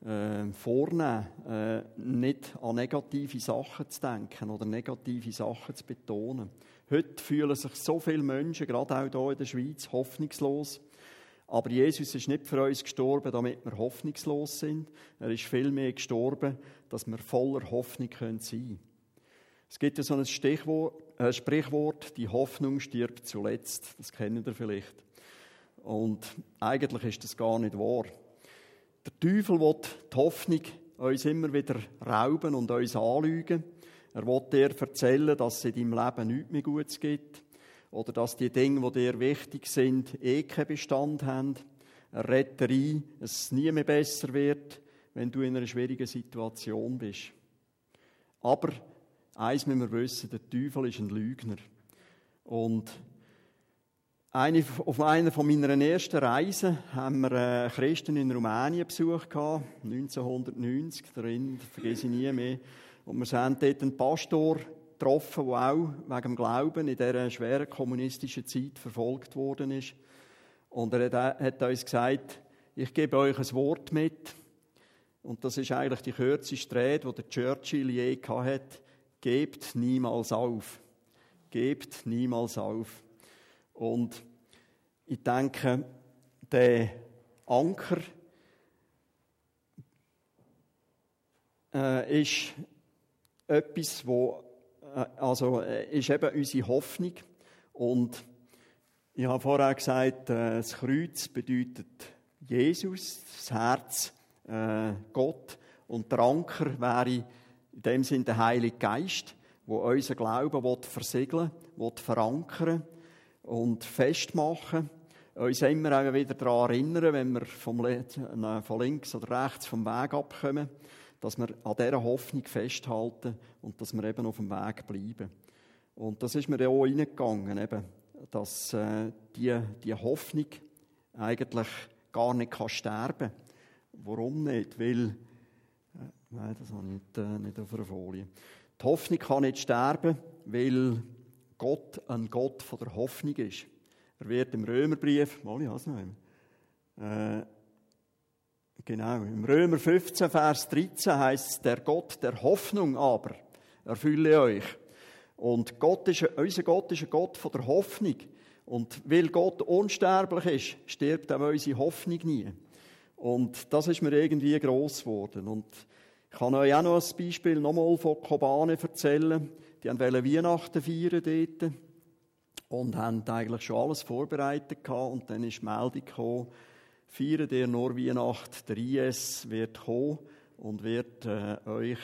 äh, vornehmen, äh, nicht an negative Sachen zu denken oder negative Sachen zu betonen. Heute fühlen sich so viele Menschen, gerade auch hier in der Schweiz, hoffnungslos. Aber Jesus ist nicht für uns gestorben, damit wir hoffnungslos sind. Er ist vielmehr gestorben, dass wir voller Hoffnung sein können. Es gibt ja so ein Stichwort, äh, Sprichwort, die Hoffnung stirbt zuletzt. Das kennen ihr vielleicht. Und eigentlich ist das gar nicht wahr. Der Teufel will die Hoffnung uns immer wieder rauben und uns anlügen. Er will dir erzählen, dass es in deinem Leben nichts mehr Gutes gibt. Oder dass die Dinge, die dir wichtig sind, eh keinen Bestand haben. Er redet ein, dass es nie mehr besser wird, wenn du in einer schwierigen Situation bist. Aber eins müssen wir wissen, der Teufel ist ein Lügner. Und eine, auf einer von meiner ersten Reisen haben wir äh, Christen in Rumänien besucht, 1990, darin vergesse ich nie mehr. Und wir haben dort einen Pastor getroffen, der auch wegen dem Glauben in dieser schweren kommunistischen Zeit verfolgt worden ist. Und er hat uns gesagt, ich gebe euch ein Wort mit. Und das ist eigentlich die kürzeste Rede, die der Churchill je hatte. Gebt niemals auf. Gebt niemals auf. Und ich denke, der Anker äh, ist etwas, wo, äh, also äh, ist eben unsere Hoffnung. Und ich habe vorher gesagt, äh, das Kreuz bedeutet Jesus, das Herz äh, Gott und der Anker wäre in dem Sinne der Heilige Geist, wo unser Glauben versiegeln will, verankern und festmachen, uns immer auch wieder daran erinnern, wenn wir äh, von links oder rechts vom Weg abkommen, dass wir an dieser Hoffnung festhalten und dass wir eben auf dem Weg bleiben. Und das ist mir ja auch reingegangen, eben, dass äh, die, die Hoffnung eigentlich gar nicht kann sterben kann. Warum nicht? Weil, äh, nein, das habe ich nicht, äh, nicht auf einer Folie. Die Hoffnung kann nicht sterben, weil Gott ein Gott von der Hoffnung ist. Er wird im Römerbrief, mal ich es noch äh, genau, im Römer 15, Vers 13 heißt es, der Gott der Hoffnung aber erfülle euch. Und Gott ist, unser Gott ist ein Gott von der Hoffnung. Und weil Gott unsterblich ist, stirbt auch unsere Hoffnung nie. Und das ist mir irgendwie gross geworden. Und ich kann euch auch noch ein Beispiel nochmal von Kobane erzählen. Die wollten Weihnachten feiern dort und haben eigentlich schon alles vorbereitet gehabt. Und dann ist die Meldung gekommen, feiert ihr nur Weihnachten, der IS wird kommen und wird äh, euch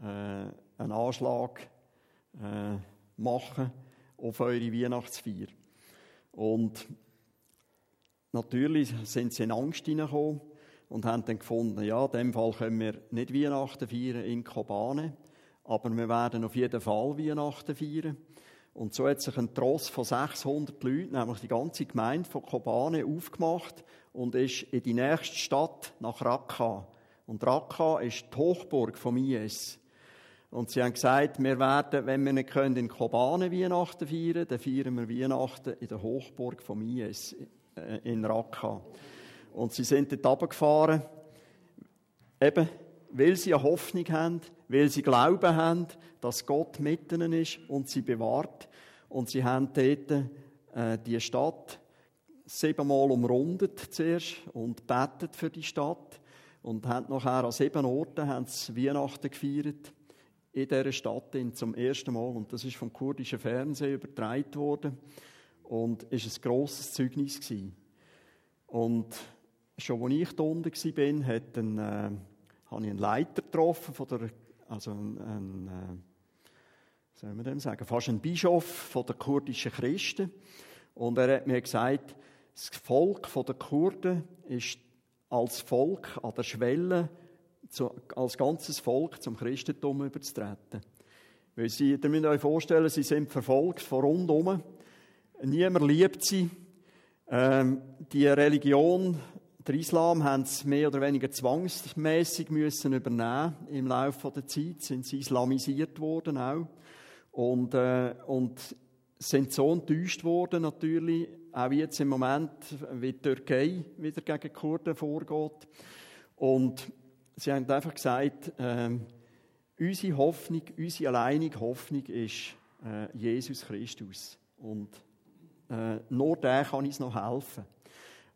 äh, einen Anschlag äh, machen auf eure Weihnachtsfeier. Und natürlich sind sie in Angst hineingekommen und haben dann gefunden, ja, in dem Fall können wir nicht Weihnachten feiern in Kobane, aber wir werden auf jeden Fall Weihnachten feiern. Und so hat sich ein Tross von 600 Leuten, nämlich die ganze Gemeinde von Kobane, aufgemacht und ist in die nächste Stadt nach Raqqa. Und Raqqa ist die Hochburg vom IS. Und sie haben gesagt, wir werden, wenn wir nicht können, in Kobane Weihnachten feiern, dann feiern wir Weihnachten in der Hochburg vom IS äh, in Raqqa. Und sie sind dort runtergefahren, eben, weil sie eine Hoffnung haben, weil sie Glauben haben, dass Gott mit ihnen ist und sie bewahrt. Und sie haben dort äh, die Stadt siebenmal umrundet zuerst und betet für die Stadt und haben nachher an sieben Orten haben sie Weihnachten gefeiert in dieser Stadt zum ersten Mal. Und das ist vom kurdischen Fernsehen übertragen worden und ist ein grosses Zeugnis gewesen. Und schon als ich da unten war, hat ein, äh, habe ich einen Leiter getroffen, von der, also ein, ein äh, soll man dem sagen, fast ein Bischof von der kurdischen Christen. Und er hat mir gesagt, das Volk der Kurden ist als Volk an der Schwelle zu, als ganzes Volk zum Christentum überzutreten. Weil sie, ihr müsst euch vorstellen, sie sind verfolgt von rundum. Niemand liebt sie. Ähm, die Religion, der Islam, haben mehr oder weniger zwangsmäßig müssen übernehmen im Laufe der Zeit. Sind sie islamisiert worden auch. Und, äh, und sind so enttäuscht worden natürlich, auch jetzt im Moment, wie die Türkei wieder gegen Kurden vorgeht. Und Sie haben einfach gesagt, äh, unsere Hoffnung, unsere alleinige Hoffnung ist äh, Jesus Christus. Und äh, nur der kann uns noch helfen.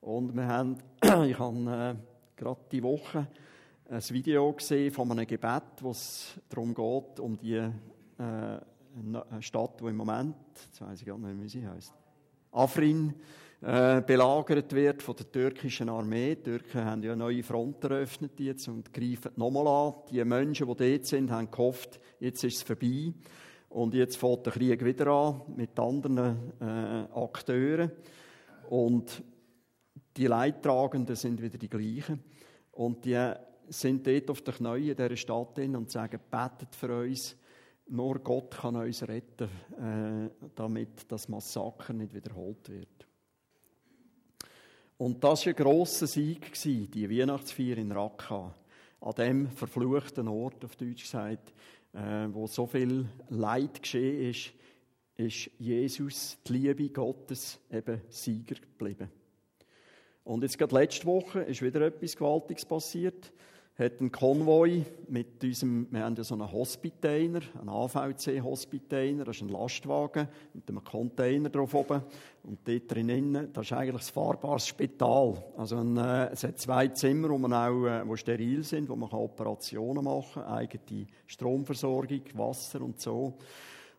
Und wir haben, *clears throat* ich habe äh, gerade die Woche ein Video gesehen von einem Gebet, wo es darum geht, um die äh, Stadt, die im Moment, jetzt weiß ich gar nicht, wie sie heißt, Afrin, äh, belagert wird von der türkischen Armee. Die Türken haben ja neue Fronten eröffnet jetzt und greifen nochmal an. Die Menschen, die dort sind, haben gehofft, jetzt ist es vorbei. Und jetzt fängt der Krieg wieder an mit anderen äh, Akteuren. Und die Leidtragenden sind wieder die gleichen. Und die sind dort auf der Knie dieser Stadt und sagen, betet für uns. Nur Gott kann uns retten, äh, damit das Massaker nicht wiederholt wird. Und das war ein grosser Sieg, die Weihnachtsfeier in Raqqa. An dem verfluchten Ort, auf Deutsch gesagt, äh, wo so viel Leid geschehen ist, ist Jesus, die Liebe Gottes, eben Sieger geblieben. Und jetzt gerade letzte Woche ist wieder etwas Gewaltiges passiert hat ein Konvoi mit unserem, wir haben ja so einen Hospitainer, einen AVC-Hospitainer, das ist ein Lastwagen mit einem Container drauf oben. Und dort drinnen, das ist eigentlich ein fahrbares Spital. Also ein, äh, es hat zwei Zimmer, wo man auch, äh, wo steril sind, wo man Operationen machen kann, eigene Stromversorgung, Wasser und so.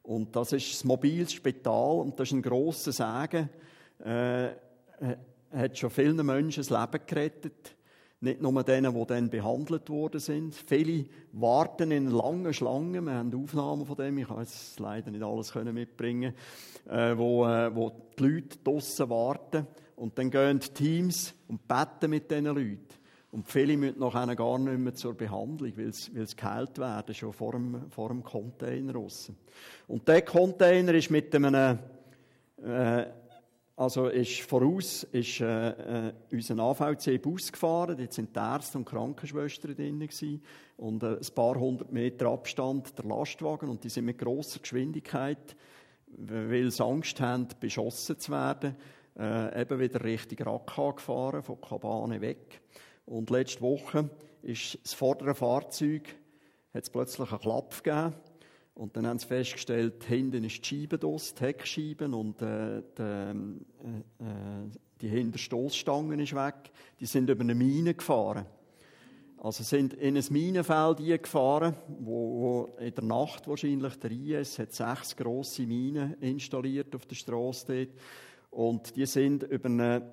Und das ist das mobiles Spital und das ist ein grosser Segen. Äh, hat schon vielen Menschen das Leben gerettet. Nicht nur denen, die dann behandelt worden sind. Viele warten in langen Schlangen. Wir haben Aufnahmen von dem. Ich kann jetzt leider nicht alles mitbringen, äh, wo, äh, wo die Leute draussen warten. Und dann gehen die Teams und beten mit diesen Leuten. Und viele müssen nachher gar nicht mehr zur Behandlung, weil sie, weil sie geheilt werden, schon vor dem, vor dem Container raus. Und der Container ist mit einem äh, also ist voraus ist, äh, äh, unser AVC-Bus gefahren, dort sind die Ärzte und Krankenschwestern drin und äh, ein paar hundert Meter Abstand der Lastwagen. Und die sind mit grosser Geschwindigkeit, weil sie Angst haben, beschossen zu werden, äh, eben wieder Richtung Raqqa gefahren, von Kabane weg. Und letzte Woche ist das vordere Fahrzeug, hat es plötzlich einen Klapp gegeben und dann haben sie festgestellt, hinten ist die Scheibe draus, die Heckscheibe und äh, die, äh, äh, die Hinterstoßstangen ist weg. Die sind über eine Mine gefahren. Also sind in ein Minenfeld gefahren, wo, wo in der Nacht wahrscheinlich der IS hat sechs grosse Minen installiert auf der Straße. Und die sind über eine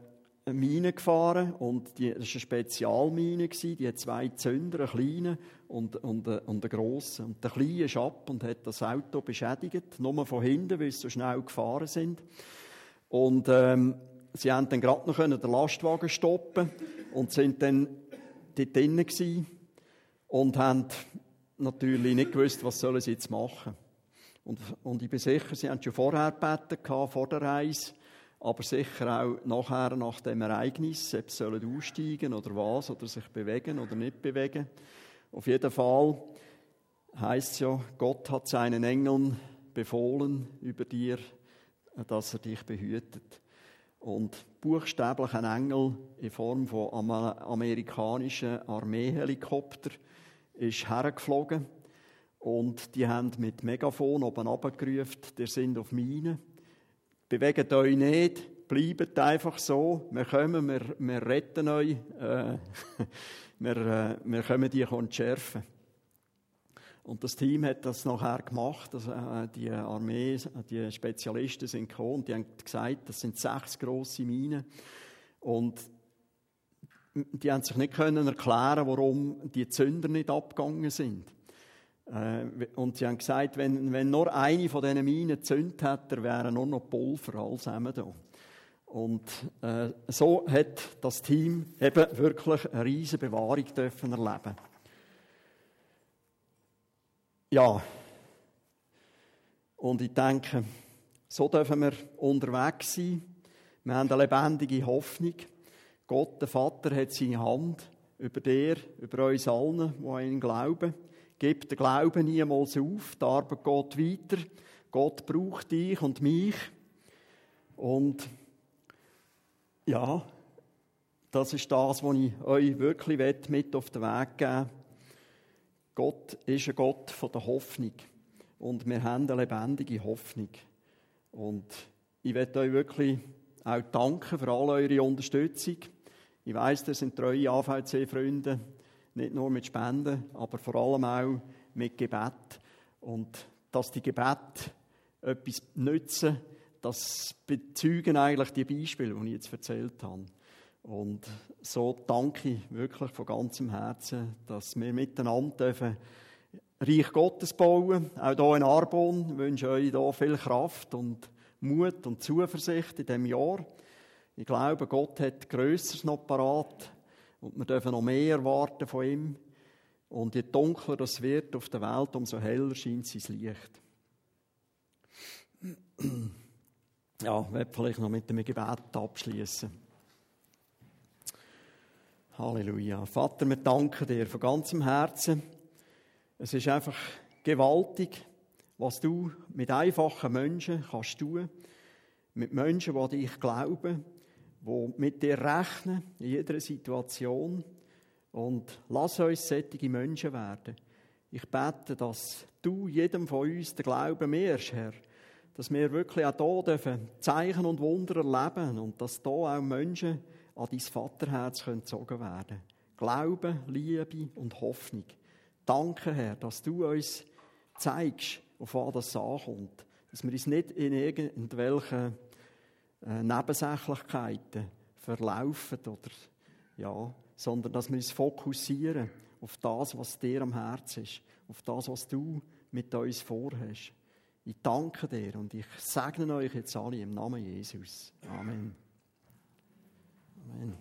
Mine gefahren und die, das war eine Spezialmine, die hat zwei Zünder, einen kleinen und, und, und einen grossen. Und der Kleine ist ab und hat das Auto beschädigt, nur von hinten, weil sie so schnell gefahren sind. Und ähm, sie haben dann gerade noch den Lastwagen stoppen und sind dann dort drinnen gewesen und haben natürlich nicht gewusst, was sollen sie jetzt machen. Und, und ich bin sicher, sie haben schon vorher gebeten, vor der Reise, aber sicher auch nachher, nach dem Ereignis, ob sie aussteigen oder was, oder sich bewegen oder nicht bewegen. Auf jeden Fall heißt es ja, Gott hat seinen Engeln befohlen über dir, dass er dich behütet. Und buchstäblich ein Engel in Form von amerikanischen Armeehelikopter ist hergeflogen und die haben mit Megafon oben runtergerufen, der sind auf Minen Bewegt euch nicht, bleibt einfach so. Wir kommen, wir, wir retten euch. Äh, *laughs* wir, äh, wir kommen die schärfen. Und das Team hat das nachher gemacht. Also, äh, die Armee, die Spezialisten sind gekommen und die haben gesagt, das sind sechs grosse Minen. Und die haben sich nicht können erklären, warum die Zünder nicht abgegangen sind. Äh, und sie haben gesagt, wenn, wenn nur eine von diesen Minen gezündet hätte, wären nur noch Pulver, alles da. Und äh, so hat das Team eben wirklich eine riesige Bewahrung dürfen erleben. Ja. Und ich denke, so dürfen wir unterwegs sein. Wir haben eine lebendige Hoffnung. Gott, der Vater, hat seine Hand über dir, über uns allen, die an ihn glauben. Gib den Glauben niemals auf. Die Arbeit geht weiter. Gott braucht dich und mich. Und ja, das ist das, was ich euch wirklich mit auf den Weg geben will. Gott ist ein Gott von der Hoffnung. Und wir haben eine lebendige Hoffnung. Und ich möchte euch wirklich auch danken für all eure Unterstützung. Ich weiss, das sind treue AVC-Freunde. Nicht nur mit Spenden, aber vor allem auch mit Gebet. Und dass die Gebet etwas nützen, das bezeugen eigentlich die Beispiele, die ich jetzt erzählt habe. Und so danke ich wirklich von ganzem Herzen, dass wir miteinander dürfen Reich Gottes bauen. Auch hier in Arbon ich wünsche euch hier viel Kraft und Mut und Zuversicht in diesem Jahr. Ich glaube, Gott hat Größeres noch parat. Und wir dürfen noch mehr erwarten von ihm. Und je dunkler das wird auf der Welt, umso heller scheint sein Licht. Ja, ich werde vielleicht noch mit dem Gebet abschließen. Halleluja. Vater, wir danken dir von ganzem Herzen. Es ist einfach gewaltig, was du mit einfachen Menschen kannst tun. Mit Menschen, die dich glauben, die mit dir rechnen in jeder Situation. Und lass uns solche Menschen werden. Ich bete, dass du jedem von uns den Glauben mehrst, Herr. Dass wir wirklich auch hier dürfen Zeichen und Wunder erleben und dass hier auch Menschen an dein Vaterherz gezogen werden können. Glaube, Liebe und Hoffnung. Danke, Herr, dass du uns zeigst, auf was das ankommt. Dass wir uns nicht in irgendwelchen äh, Nebensächlichkeiten verlaufen oder, ja, sondern dass wir uns fokussieren auf das, was dir am Herzen ist, auf das, was du mit uns vorhast. Ich danke dir und ich segne euch jetzt alle im Namen Jesus. Amen. Amen.